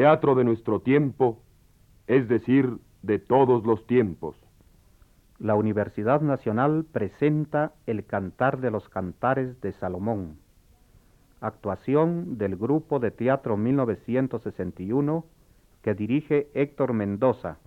teatro de nuestro tiempo, es decir, de todos los tiempos. La Universidad Nacional presenta El Cantar de los Cantares de Salomón. Actuación del grupo de teatro 1961 que dirige Héctor Mendoza.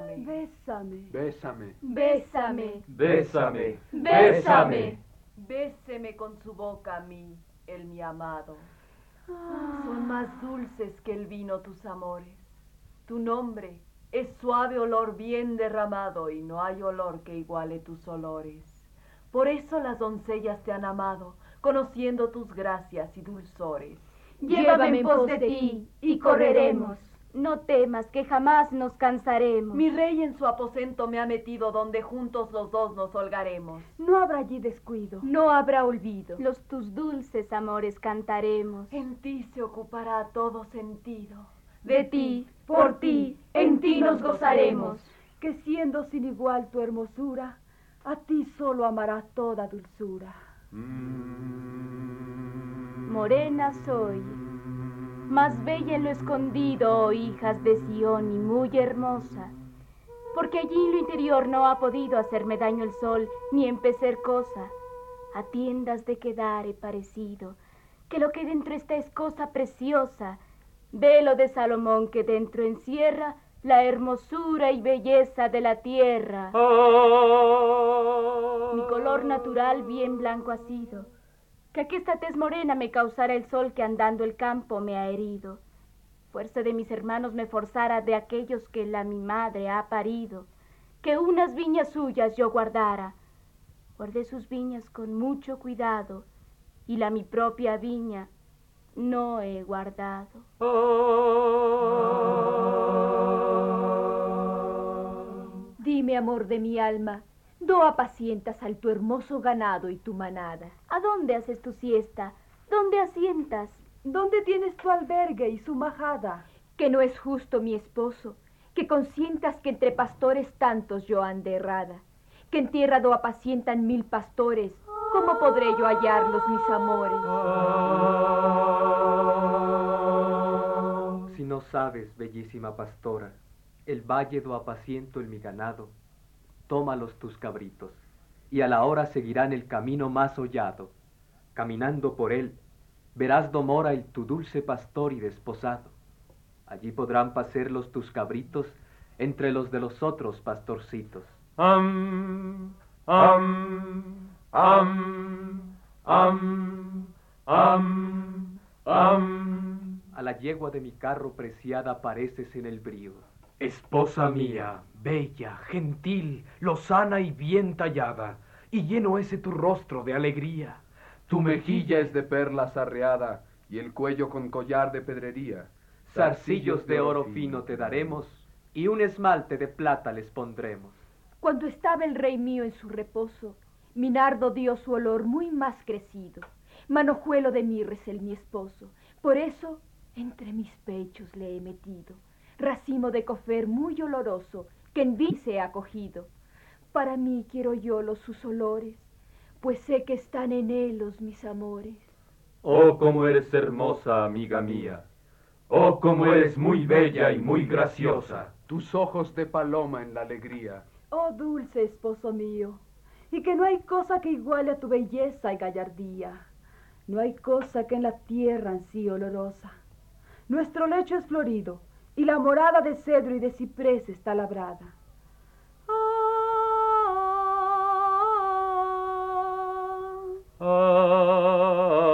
Bésame. Bésame. Bésame. Bésame. Bésame. Bésame. Béseme con su boca a mí, el mi amado. Son más dulces que el vino tus amores. Tu nombre es suave olor bien derramado y no hay olor que iguale tus olores. Por eso las doncellas te han amado, conociendo tus gracias y dulzores. Llévame en pos de ti y correremos. No temas que jamás nos cansaremos. Mi rey en su aposento me ha metido donde juntos los dos nos holgaremos. No habrá allí descuido. No habrá olvido. Los tus dulces amores cantaremos. En ti se ocupará todo sentido. De ti, por ti, en ti nos gozaremos. Que siendo sin igual tu hermosura, a ti solo amará toda dulzura. Morena soy, más bella en lo escondido, oh hijas de Sión, y muy hermosa, porque allí en lo interior no ha podido hacerme daño el sol, ni empecer cosa. A tiendas de quedar he parecido, que lo que dentro está es cosa preciosa, velo de Salomón que dentro encierra la hermosura y belleza de la tierra. Mi color natural bien blanco ha sido, que aquí esta tez morena me causara el sol que andando el campo me ha herido. Fuerza de mis hermanos me forzara de aquellos que la mi madre ha parido, que unas viñas suyas yo guardara. Guardé sus viñas con mucho cuidado, y la mi propia viña no he guardado. Dime, amor de mi alma, ¿no apacientas al tu hermoso ganado y tu manada? ¿A dónde haces tu siesta? ¿Dónde asientas? ¿Dónde tienes tu albergue y su majada? Que no es justo, mi esposo, que consientas que entre pastores tantos yo ande errada, que en tierra do apacientan mil pastores, ¿cómo podré yo hallarlos, mis amores? Si no sabes, bellísima pastora, el valle do apaciento el mi ganado, tómalos tus cabritos, y a la hora seguirán el camino más hollado. Caminando por él, verás domora el tu dulce pastor y desposado. Allí podrán pasear tus cabritos entre los de los otros pastorcitos. Am, am, am, am, am, am. A la yegua de mi carro preciada pareces en el brío. Esposa mía, bella, gentil, lozana y bien tallada, y lleno ese tu rostro de alegría. Tu mejilla es de perlas arreada y el cuello con collar de pedrería. Zarcillos de oro fino te daremos y un esmalte de plata les pondremos. Cuando estaba el rey mío en su reposo, mi nardo dio su olor muy más crecido. Manojuelo de mirra es el mi esposo, por eso entre mis pechos le he metido. Racimo de cofer muy oloroso, que en mí se ha cogido. Para mí quiero yo los sus olores, pues sé que están en él los mis amores. Oh, cómo eres hermosa, amiga mía. Oh, cómo eres muy bella y muy graciosa. Tus ojos de paloma en la alegría. Oh, dulce esposo mío, y que no hay cosa que iguale a tu belleza y gallardía. No hay cosa que en la tierra ansí olorosa. Nuestro lecho es florido, y la morada de cedro y de ciprés está labrada. Yo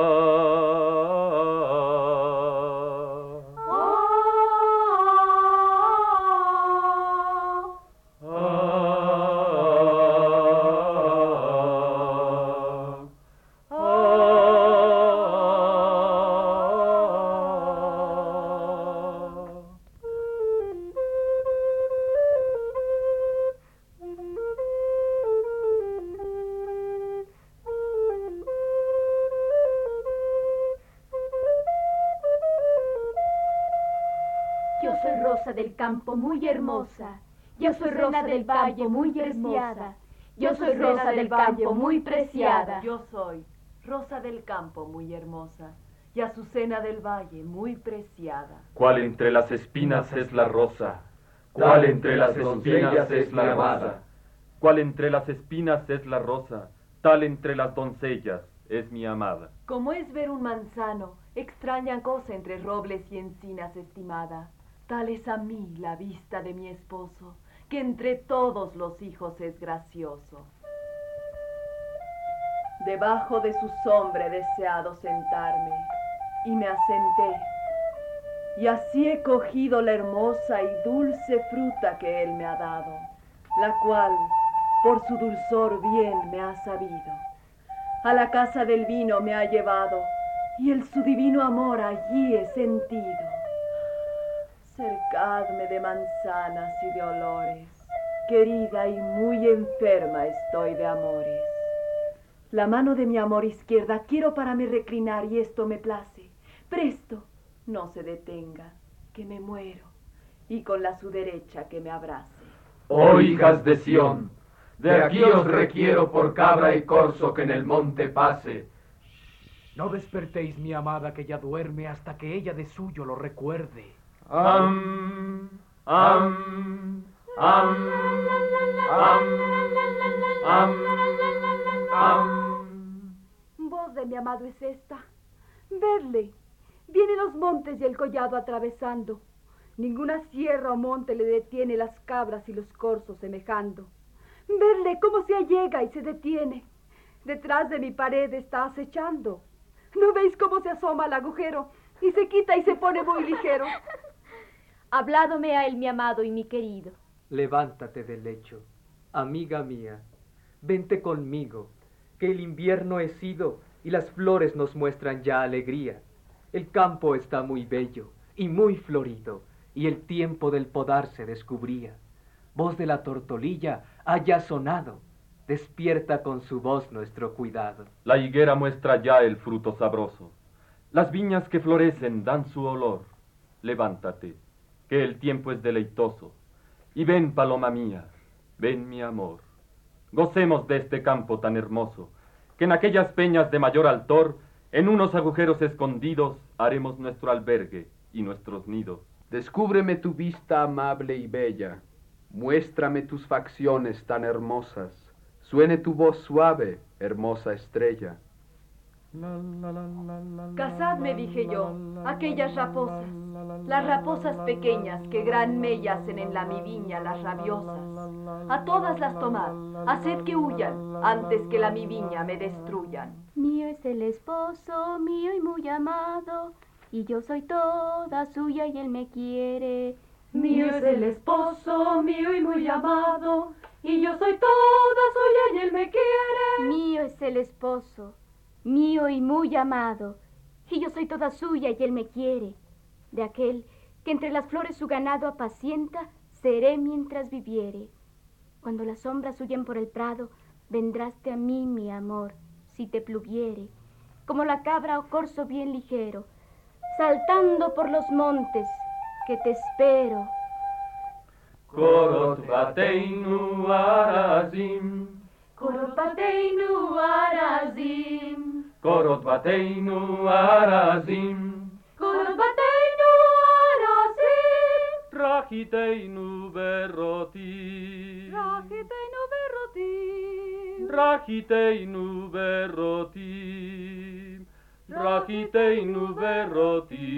campo muy hermosa. Yo soy rosa del valle muy preciada. Yo soy rosa del campo muy preciada. Yo soy rosa del campo muy hermosa y azucena del valle muy preciada. ¿Cuál entre las espinas es la rosa? ¿Cuál entre las espinas es la amada? ¿Cuál entre las espinas es la rosa? Tal entre las doncellas es mi amada. Como es ver un manzano, extraña cosa entre robles y encinas estimada. Tal es a mí la vista de mi esposo, que entre todos los hijos es gracioso. Debajo de su sombra he deseado sentarme, y me asenté. Y así he cogido la hermosa y dulce fruta que él me ha dado, la cual por su dulzor bien me ha sabido. A la casa del vino me ha llevado, y el su divino amor allí he sentido. Cercadme de manzanas y de olores, querida y muy enferma estoy de amores. La mano de mi amor izquierda quiero para me reclinar y esto me place. Presto, no se detenga, que me muero, y con la su derecha que me abrace. Oh hijas de Sión, de aquí os requiero por cabra y corzo que en el monte pase. No despertéis mi amada que ya duerme hasta que ella de suyo lo recuerde. Am, am, am, am. Voz de mi amado es esta. Verle. Viene los montes y el collado atravesando. Ninguna sierra o monte le detiene las cabras y los corzos semejando. Verle cómo se allega y se detiene. Detrás de mi pared está acechando. ¿No veis cómo se asoma al agujero y se quita y se pone muy ligero? Habládome a él mi amado y mi querido. Levántate del lecho, amiga mía, vente conmigo, que el invierno es ido y las flores nos muestran ya alegría. El campo está muy bello y muy florido, y el tiempo del podar se descubría. Voz de la tortolilla haya sonado, despierta con su voz nuestro cuidado. La higuera muestra ya el fruto sabroso. Las viñas que florecen dan su olor. Levántate, que el tiempo es deleitoso. Y ven, paloma mía, ven mi amor. Gocemos de este campo tan hermoso, que en aquellas peñas de mayor altor, en unos agujeros escondidos, haremos nuestro albergue y nuestros nidos. Descúbreme tu vista amable y bella, muéstrame tus facciones tan hermosas, suene tu voz suave, hermosa estrella. Casadme, dije yo, aquellas raposas, las raposas pequeñas que gran mella hacen en la mi viña las rabiosas. A todas las tomad, haced que huyan antes que la mi viña me destruyan. Mío es el esposo, mío y muy amado, y yo soy toda suya y él me quiere. Mío es el esposo, mío y muy amado, y yo soy toda suya y él me quiere. Mío es el esposo, mío y muy amado, y yo soy toda suya y él me quiere. De aquel que entre las flores su ganado apacienta, seré mientras viviere. Cuando las sombras huyen por el prado, vendráste a mí, mi amor, si te pluviere, como la cabra o corzo bien ligero, saltando por los montes, que te espero. Korot bateinu arazim, bateinu arazim, Korot bateinu arazim. Korot bateinu arazim. Trachiteinu berroti. Trachiteinu berroti. Trachiteinu berroti. Trachiteinu berroti.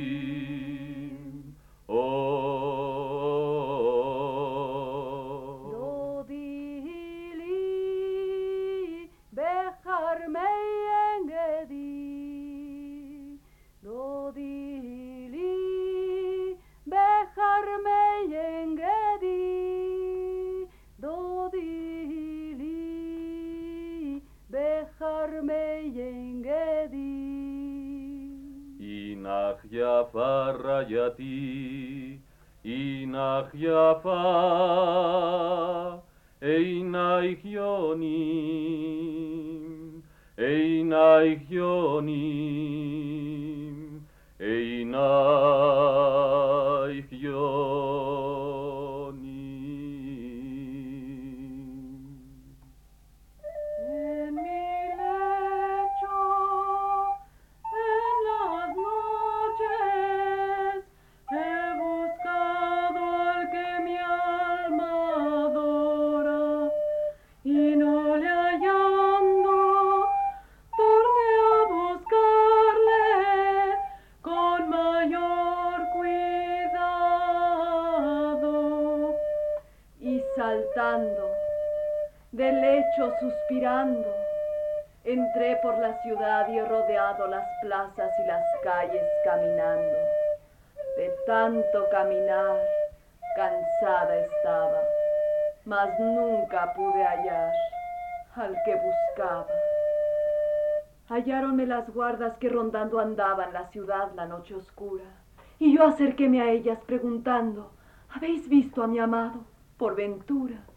Oh. Ναχιά φάρα γιατί, η ναχιά φάρα, εινά η χιόνι, εινά η χιόνι, εινά η χιόνι. Suspirando. Entré por la ciudad y he rodeado las plazas y las calles caminando. De tanto caminar, cansada estaba, mas nunca pude hallar al que buscaba. Halláronme las guardas que rondando andaban la ciudad la noche oscura, y yo acerquéme a ellas preguntando, ¿habéis visto a mi amado? Por ventura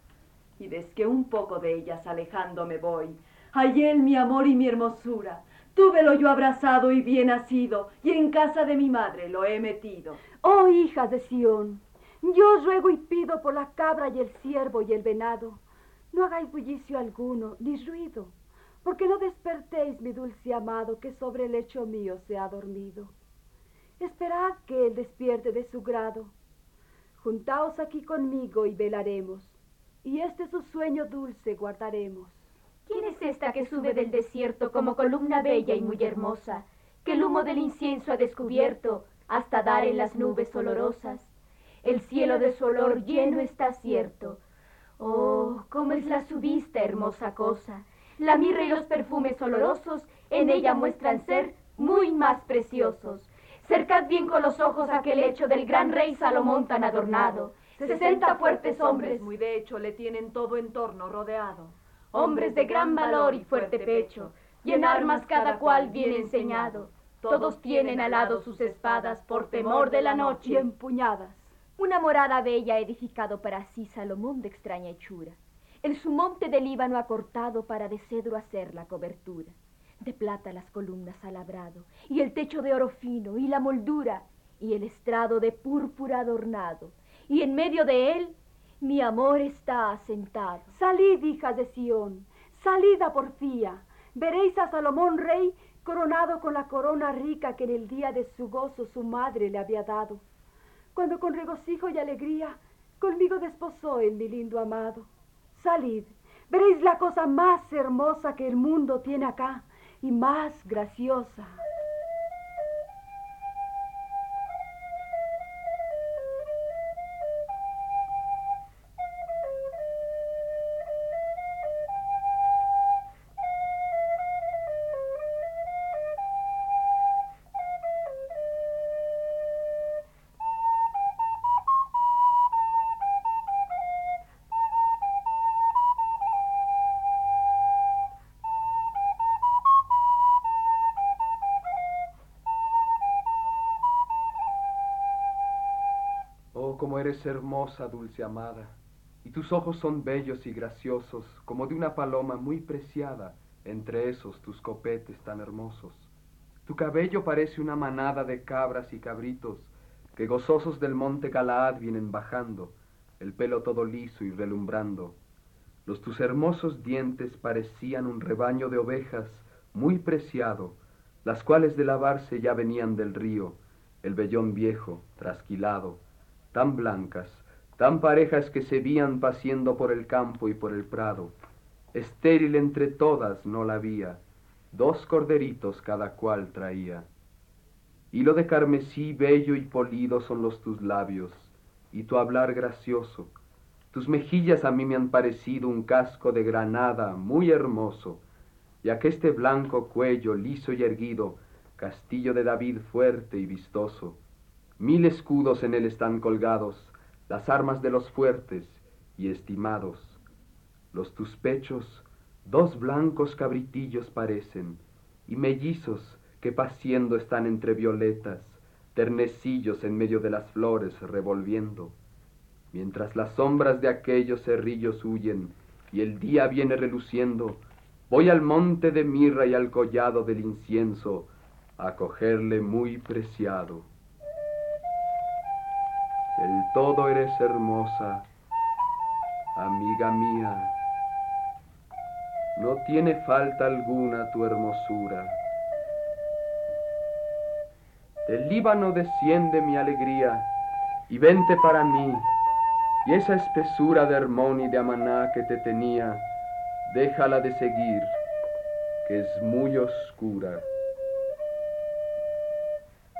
que un poco de ellas alejándome voy, hallé él mi amor y mi hermosura. Túvelo yo abrazado y bien nacido, y en casa de mi madre lo he metido. Oh hijas de Sión, yo ruego y pido por la cabra y el ciervo y el venado, no hagáis bullicio alguno, ni ruido, porque no despertéis mi dulce amado que sobre el lecho mío se ha dormido. Esperad que él despierte de su grado. Juntaos aquí conmigo y velaremos y este su sueño dulce guardaremos. ¿Quién es esta que sube del desierto como columna bella y muy hermosa, que el humo del incienso ha descubierto hasta dar en las nubes olorosas? El cielo de su olor lleno está cierto. Oh, cómo es la su vista, hermosa cosa. La mirra y los perfumes olorosos en ella muestran ser muy más preciosos. Cercad bien con los ojos aquel lecho del gran rey Salomón tan adornado, Sesenta fuertes hombres, muy de hecho, le tienen todo en torno rodeado. Hombres de gran valor y fuerte pecho, y en armas cada cual bien enseñado. Todos tienen al lado sus espadas por temor de la noche. Y empuñadas. Una morada bella edificado para sí Salomón de extraña hechura. El su monte de Líbano ha cortado para de cedro hacer la cobertura. De plata las columnas ha labrado, y el techo de oro fino, y la moldura, y el estrado de púrpura adornado y en medio de él mi amor está asentado. Salid, hijas de Sión, salid a porfía, veréis a Salomón rey coronado con la corona rica que en el día de su gozo su madre le había dado, cuando con regocijo y alegría conmigo desposó el mi lindo amado. Salid, veréis la cosa más hermosa que el mundo tiene acá y más graciosa. Eres hermosa, dulce amada, y tus ojos son bellos y graciosos, como de una paloma muy preciada entre esos tus copetes tan hermosos. Tu cabello parece una manada de cabras y cabritos, que gozosos del monte Galaad vienen bajando, el pelo todo liso y relumbrando. Los tus hermosos dientes parecían un rebaño de ovejas muy preciado, las cuales de lavarse ya venían del río, el vellón viejo, trasquilado, tan blancas, tan parejas que se vían paciendo por el campo y por el prado. Estéril entre todas no la había, dos corderitos cada cual traía. Hilo de carmesí bello y polido son los tus labios, y tu hablar gracioso. Tus mejillas a mí me han parecido un casco de granada muy hermoso, y aqueste blanco cuello liso y erguido, castillo de David fuerte y vistoso. Mil escudos en él están colgados, las armas de los fuertes y estimados. Los tus pechos, dos blancos cabritillos parecen, y mellizos que paciendo están entre violetas, ternecillos en medio de las flores revolviendo, mientras las sombras de aquellos cerrillos huyen y el día viene reluciendo, voy al monte de mirra y al collado del incienso a cogerle muy preciado. Del todo eres hermosa, amiga mía, no tiene falta alguna tu hermosura. Del Líbano desciende mi alegría y vente para mí, y esa espesura de Hermón y de Amaná que te tenía, déjala de seguir, que es muy oscura.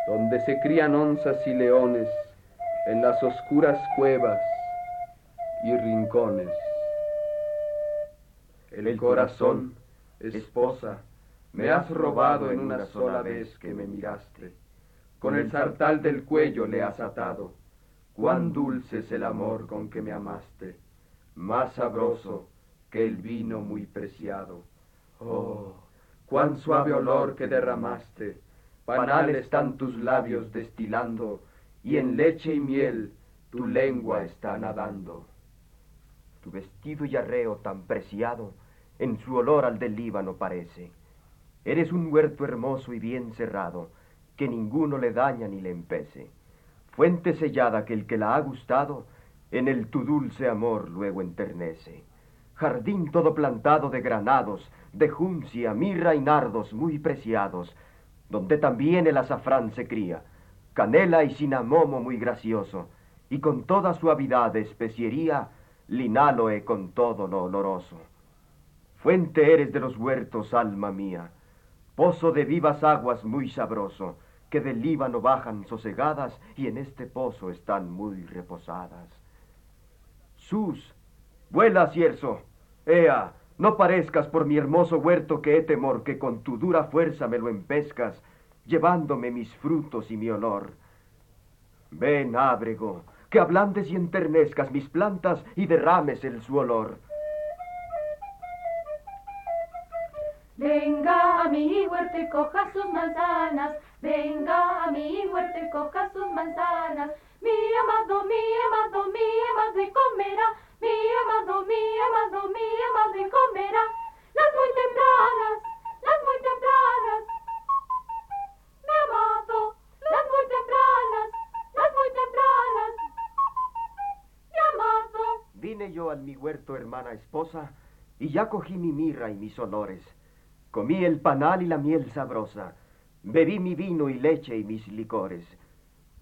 Donde se crían onzas y leones, en las oscuras cuevas y rincones. El corazón, esposa, me has robado en una sola vez que me miraste. Con el sartal del cuello le has atado. Cuán dulce es el amor con que me amaste, más sabroso que el vino muy preciado. Oh, cuán suave olor que derramaste, panal están tus labios destilando, y en leche y miel tu lengua está nadando. Tu vestido y arreo tan preciado, en su olor al del Líbano parece. Eres un huerto hermoso y bien cerrado, que ninguno le daña ni le empece. Fuente sellada que el que la ha gustado, en el tu dulce amor luego enternece. Jardín todo plantado de granados, de juncia, mirra y nardos muy preciados, donde también el azafrán se cría, canela y cinamomo muy gracioso, y con toda suavidad de especiería, linaloe con todo lo oloroso. Fuente eres de los huertos, alma mía, pozo de vivas aguas muy sabroso, que del Líbano bajan sosegadas y en este pozo están muy reposadas. Sus, vuela, cierzo, ea, no parezcas por mi hermoso huerto que he temor que con tu dura fuerza me lo empescas, llevándome mis frutos y mi olor. Ven, ábrego, que ablandes y enternezcas mis plantas y derrames el su olor. Venga a mi huerto y coja sus manzanas, venga a mi huerto y coja sus manzanas. Mi amado, mi amado, mi amado comerá, mi amado, mi amado, mi amado comerá. Las muy tempranas, las muy tempranas. Vine yo al mi huerto, hermana esposa, y ya cogí mi mirra y mis olores. Comí el panal y la miel sabrosa, bebí mi vino y leche y mis licores.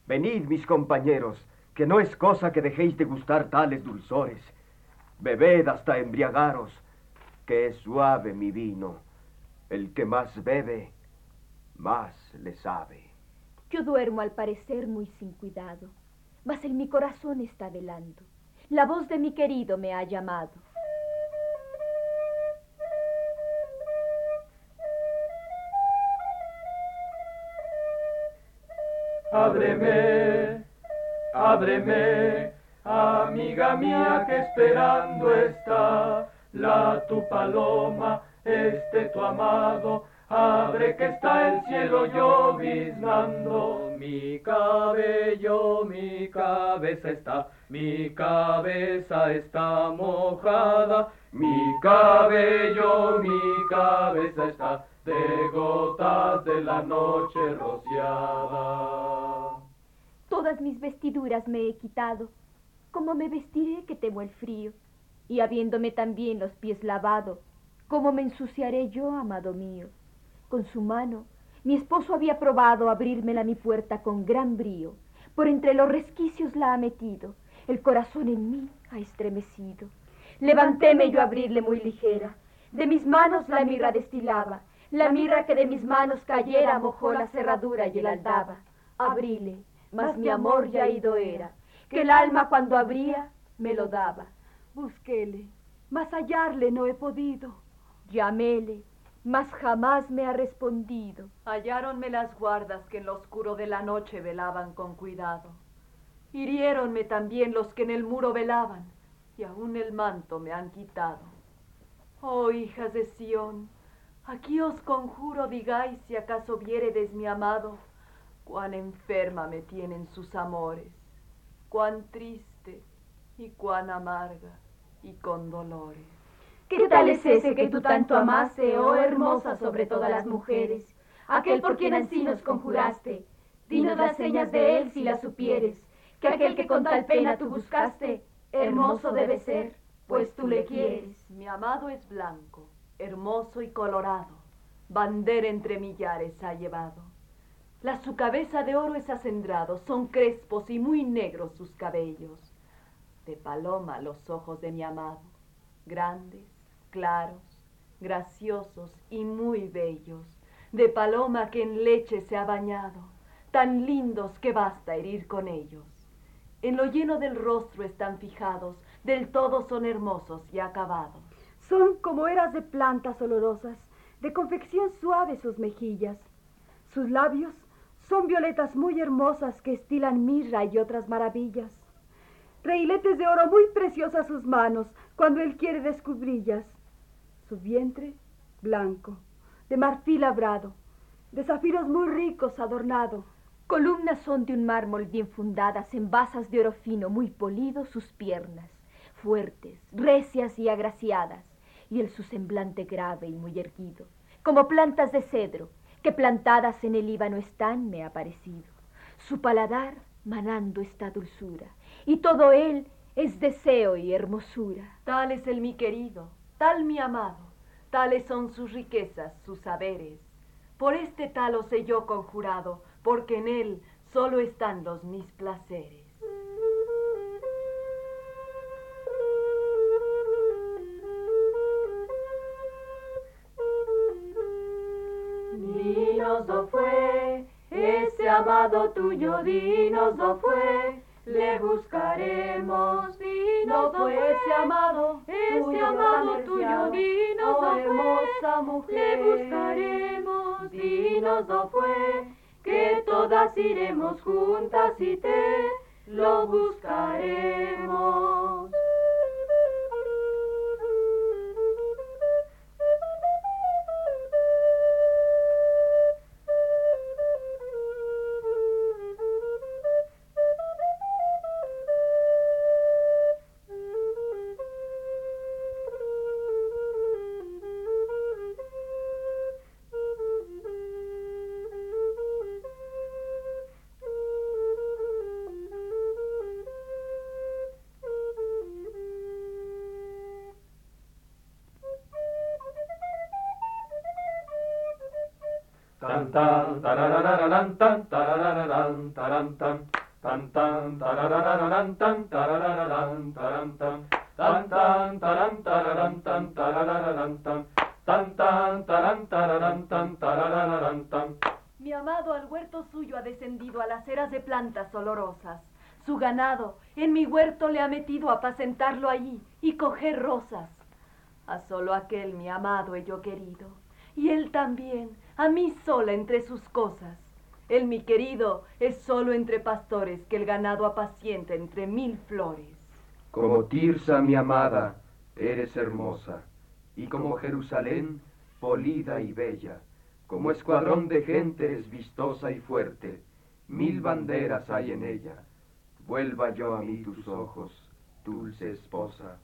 Venid, mis compañeros, que no es cosa que dejéis de gustar tales dulzores. Bebed hasta embriagaros, que es suave mi vino. El que más bebe, más le sabe. Yo duermo al parecer muy sin cuidado, mas en mi corazón está velando. La voz de mi querido me ha llamado. Ábreme, ábreme, amiga mía que esperando está la tu paloma, este tu amado, abre que está el cielo lloviznando. Mi cabello, mi cabeza está, mi cabeza está mojada, mi cabello, mi cabeza está de gotas de la noche rociada. Todas mis vestiduras me he quitado, como me vestiré que temo el frío, y habiéndome también los pies lavado, ¿cómo me ensuciaré yo, amado mío? Con su mano, mi esposo había probado abrírmela mi puerta con gran brío, por entre los resquicios la ha metido, el corazón en mí ha estremecido. Levantéme yo a abrirle muy ligera, de mis manos la mirra destilaba, la mirra que de mis manos cayera mojó la cerradura y el aldaba. Abríle, mas mi amor ya ido era, que el alma cuando abría me lo daba. Busquéle, mas hallarle no he podido. Llaméle, mas jamás me ha respondido. Halláronme las guardas que en lo oscuro de la noche velaban con cuidado. Hiriéronme también los que en el muro velaban, y aún el manto me han quitado. Oh hijas de Sión, aquí os conjuro digáis si acaso viéredes mi amado, Cuán enferma me tienen sus amores, cuán triste y cuán amarga y con dolores. ¿Qué tal es ese que tú tanto amaste, oh hermosa sobre todas las mujeres? Aquel por quien así nos conjuraste. Dinos las señas de él si las supieres, que aquel que con tal pena tú buscaste, hermoso debe ser, pues tú le quieres. Mi amado es blanco, hermoso y colorado, bandera entre millares ha llevado. La su cabeza de oro es acendrado, son crespos y muy negros sus cabellos. De paloma los ojos de mi amado, grandes, claros, graciosos y muy bellos. De paloma que en leche se ha bañado, tan lindos que basta herir con ellos. En lo lleno del rostro están fijados, del todo son hermosos y acabados. Son como eras de plantas olorosas, de confección suave sus mejillas. Sus labios son violetas muy hermosas que estilan mirra y otras maravillas. Reiletes de oro muy preciosas sus manos cuando él quiere descubrillas. Su vientre blanco, de marfil labrado, de zafiros muy ricos adornado. Columnas son de un mármol bien fundadas en basas de oro fino muy polido sus piernas, fuertes, recias y agraciadas, y el su semblante grave y muy erguido, como plantas de cedro, que plantadas en el Líbano están, me ha parecido. Su paladar manando esta dulzura, y todo él es deseo y hermosura. Tal es el mi querido, tal mi amado, tales son sus riquezas, sus saberes. Por este tal os he yo conjurado, porque en él solo están los mis placeres. Dinoso fue, ese amado tuyo, Dinoso fue, le buscaremos, No fue ese amado, ese amado tuyo, Dinoso oh, fue, hermosa mujer. le buscaremos, Dinoso fue, que todas iremos juntas y te lo buscaremos. Su ganado en mi huerto le ha metido a apacentarlo allí y coger rosas. A solo aquel mi amado he yo querido, y él también, a mí sola entre sus cosas. Él mi querido es solo entre pastores que el ganado apacienta entre mil flores. Como Tirsa, mi amada, eres hermosa, y como Jerusalén, polida y bella. Como escuadrón de gente eres vistosa y fuerte, mil banderas hay en ella. Vuelva yo a mí tus ojos, dulce esposa.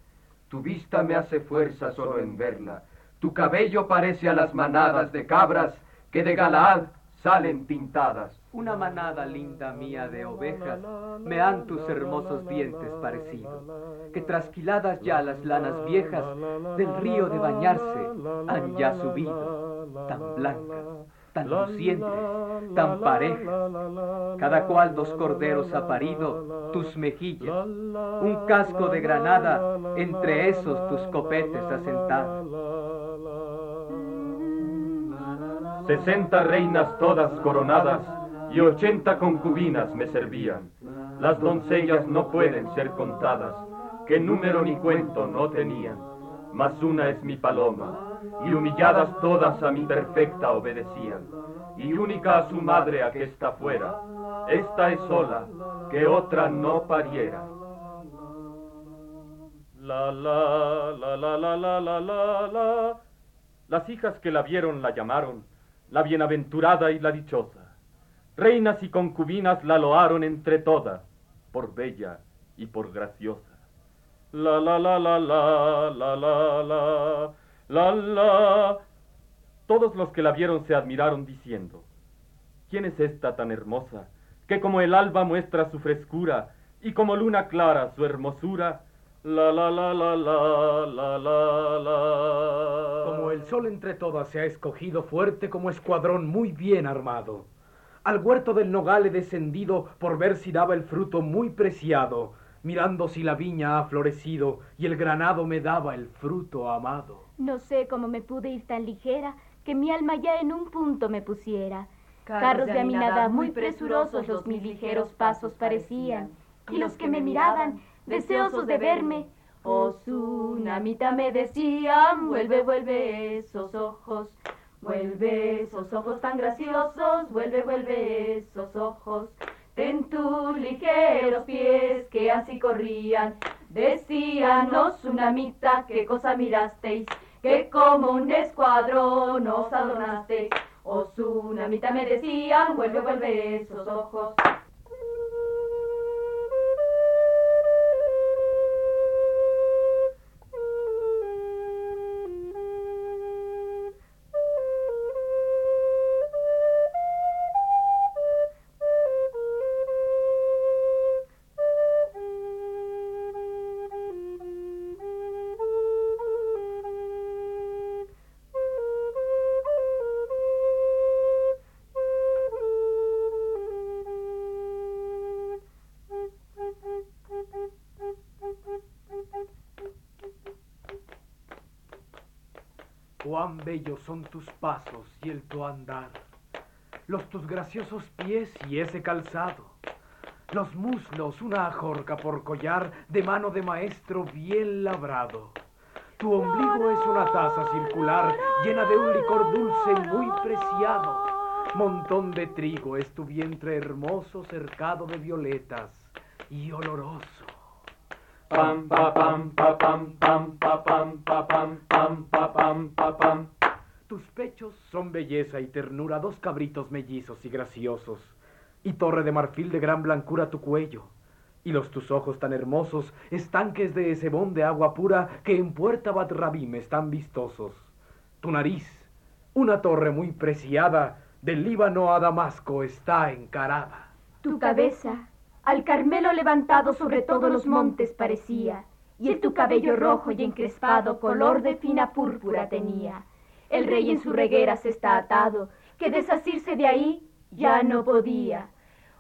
Tu vista me hace fuerza solo en verla. Tu cabello parece a las manadas de cabras que de Galaad salen pintadas. Una manada linda mía de ovejas me han tus hermosos dientes parecido, que trasquiladas ya las lanas viejas del río de bañarse han ya subido, tan blancas, tan lucientes, tan parejas, cada cual dos corderos ha parido tus mejillas, un casco de granada entre esos tus copetes asentados. Sesenta reinas todas coronadas y ochenta concubinas me servían. Las doncellas no pueden ser contadas, que número ni cuento no tenían. Mas una es mi paloma, y humilladas todas a mi perfecta obedecían. Y única a su madre a que está fuera, esta es sola, que otra no pariera. La la la la la la la la la. Las hijas que la vieron la llamaron la bienaventurada y la dichosa. reinas y concubinas la loaron entre todas, por bella y por graciosa. La la la la la la la la la la. Todos los que la vieron se admiraron diciendo, ¿quién es esta tan hermosa que como el alba muestra su frescura y como luna clara su hermosura? La la la la la la la la. Como el sol entre todas se ha escogido fuerte como escuadrón muy bien armado. Al huerto del nogal he descendido por ver si daba el fruto muy preciado mirando si la viña ha florecido y el granado me daba el fruto amado. No sé cómo me pude ir tan ligera que mi alma ya en un punto me pusiera. Carros de aminada muy presurosos los mis ligeros pasos parecían, y los que me miraban, deseosos de verme, oh tsunamita me decían, vuelve, vuelve esos ojos, vuelve esos ojos tan graciosos, vuelve, vuelve esos ojos en tus ligeros pies que así corrían. Decíanos una mitad, qué cosa mirasteis, que como un escuadrón os adornasteis. Os una me decían, vuelve, vuelve esos ojos. Bellos son tus pasos y el tu andar, los tus graciosos pies y ese calzado, los muslos una ajorca por collar de mano de maestro bien labrado. Tu ombligo es una taza circular llena de un licor dulce muy preciado. Montón de trigo es tu vientre hermoso cercado de violetas y oloroso. Pam, pa, pam, pa, pam, pam, pa, pam, pa, pam, pam, pa, pam, pa, pam. Tus pechos son belleza y ternura, dos cabritos mellizos y graciosos, y torre de marfil de gran blancura tu cuello, y los tus ojos tan hermosos, estanques de sebón de agua pura que en Puerta Bat Rabim están vistosos. Tu nariz, una torre muy preciada, del Líbano a Damasco está encarada. Tu cabeza, al Carmelo levantado sobre todos los montes parecía, y el tu cabello rojo y encrespado color de fina púrpura tenía. El rey en su reguera se está atado, que desasirse de ahí ya no podía.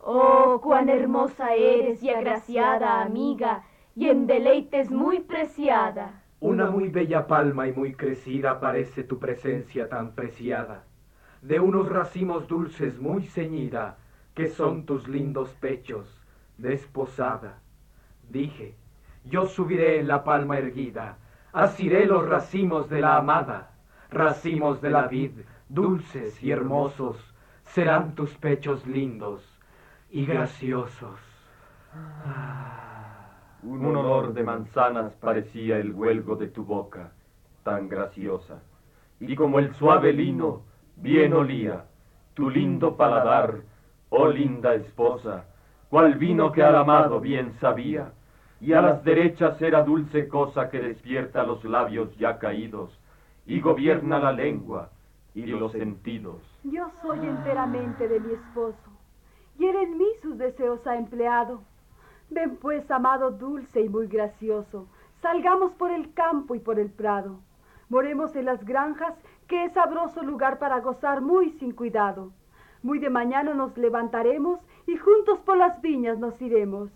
Oh, cuán hermosa eres y agraciada amiga, y en deleites muy preciada. Una muy bella palma y muy crecida parece tu presencia tan preciada, de unos racimos dulces muy ceñida, que son tus lindos pechos, desposada. Dije, yo subiré en la palma erguida, asiré los racimos de la amada, racimos de la vid, dulces y hermosos, serán tus pechos lindos y graciosos. Un olor de manzanas parecía el huelgo de tu boca, tan graciosa. Y como el suave lino, bien olía tu lindo paladar, oh linda esposa, cual vino que al amado bien sabía, y a las derechas era dulce cosa que despierta los labios ya caídos, y gobierna la lengua y los sentidos. Yo soy enteramente de mi esposo, y él en mí sus deseos ha empleado. Ven pues, amado dulce y muy gracioso, salgamos por el campo y por el prado. Moremos en las granjas, que es sabroso lugar para gozar muy sin cuidado. Muy de mañana nos levantaremos y juntos por las viñas nos iremos.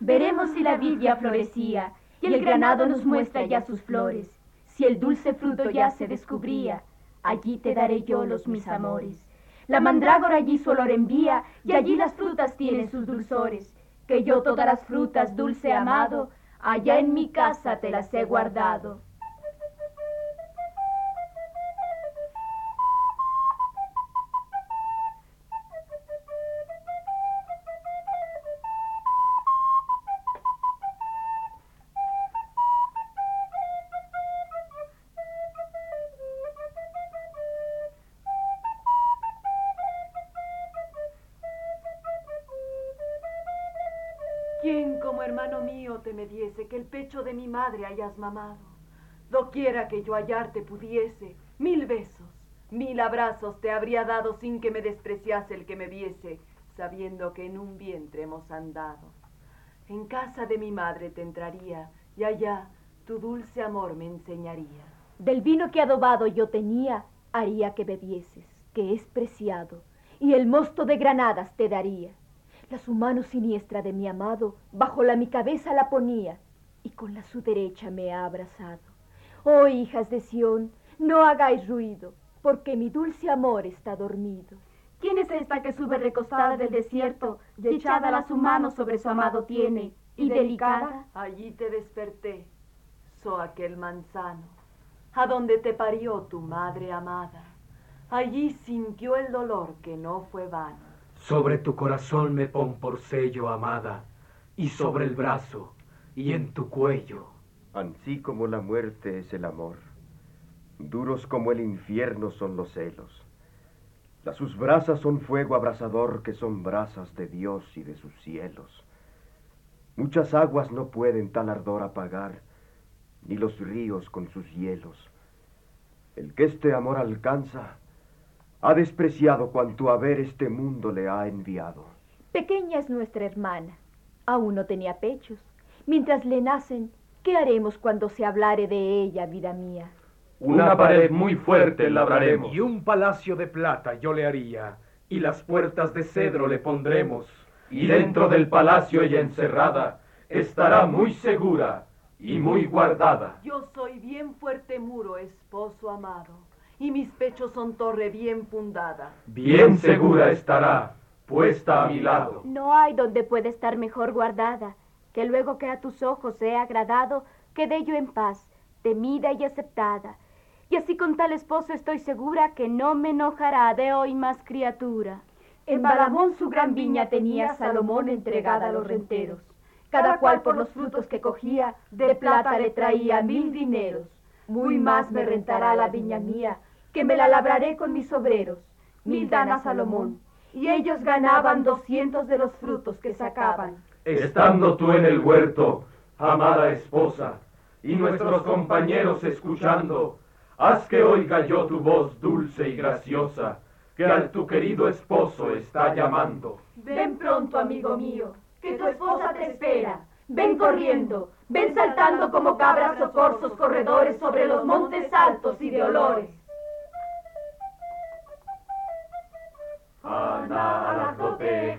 Veremos si la vid ya florecía y el granado nos muestra ya sus flores. Si el dulce fruto ya se descubría, allí te daré yo los mis amores. La mandrágora allí su olor envía y allí las frutas tienen sus dulzores. Que yo todas las frutas, dulce amado, allá en mi casa te las he guardado. Que el pecho de mi madre hayas mamado. Doquiera que yo hallarte pudiese, mil besos, mil abrazos te habría dado sin que me despreciase el que me viese, sabiendo que en un vientre hemos andado. En casa de mi madre te entraría, y allá tu dulce amor me enseñaría. Del vino que adobado yo tenía, haría que bebieses, que es preciado, y el mosto de granadas te daría. La su mano siniestra de mi amado bajo la mi cabeza la ponía, y con la su derecha me ha abrazado. Oh hijas de Sión, no hagáis ruido, porque mi dulce amor está dormido. ¿Quién es esta que sube recostada del desierto y echada la su mano sobre su amado tiene? Y delicada. Allí te desperté, so aquel manzano, a donde te parió tu madre amada. Allí sintió el dolor que no fue vano. Sobre tu corazón me pon por sello, amada, y sobre el brazo, y en tu cuello. Así como la muerte es el amor, duros como el infierno son los celos. Las sus brasas son fuego abrasador que son brasas de Dios y de sus cielos. Muchas aguas no pueden tal ardor apagar, ni los ríos con sus hielos. El que este amor alcanza, ha despreciado cuanto haber este mundo le ha enviado. Pequeña es nuestra hermana, aún no tenía pechos. Mientras le nacen, ¿qué haremos cuando se hablare de ella, vida mía? Una pared muy fuerte labraremos. Y un palacio de plata yo le haría, y las puertas de cedro le pondremos. Y dentro del palacio ella encerrada estará muy segura y muy guardada. Yo soy bien fuerte muro, esposo amado, y mis pechos son torre bien fundada. Bien segura estará, puesta a mi lado. No hay donde pueda estar mejor guardada, que luego que a tus ojos sea agradado, quede yo en paz, temida y aceptada. Y así con tal esposo estoy segura que no me enojará de hoy más criatura. En Balamón su gran viña tenía Salomón entregada a los renteros. Cada cual por los frutos que cogía, de plata le traía mil dineros. Muy más me rentará la viña mía, que me la labraré con mis obreros. Mil dan a Salomón, y ellos ganaban doscientos de los frutos que sacaban. Estando tú en el huerto, amada esposa, y nuestros compañeros escuchando, haz que oiga yo tu voz dulce y graciosa, que al tu querido esposo está llamando. Ven pronto, amigo mío, que tu esposa te espera. Ven corriendo, ven saltando como cabras o corzos corredores sobre los montes altos y de olores. Analatote,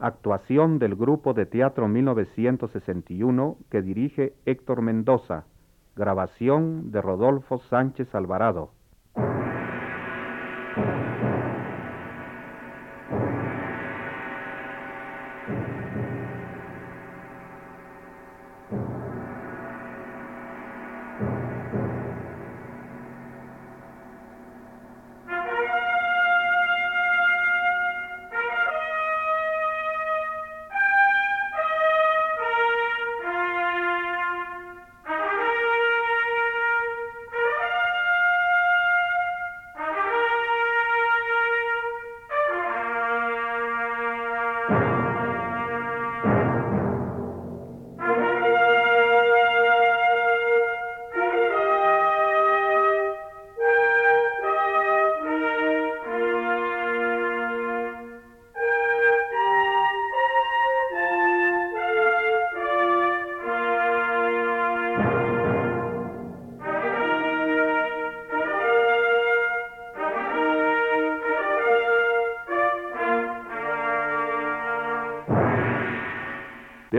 actuación del grupo de teatro 1961 que dirige Héctor Mendoza, grabación de Rodolfo Sánchez Alvarado.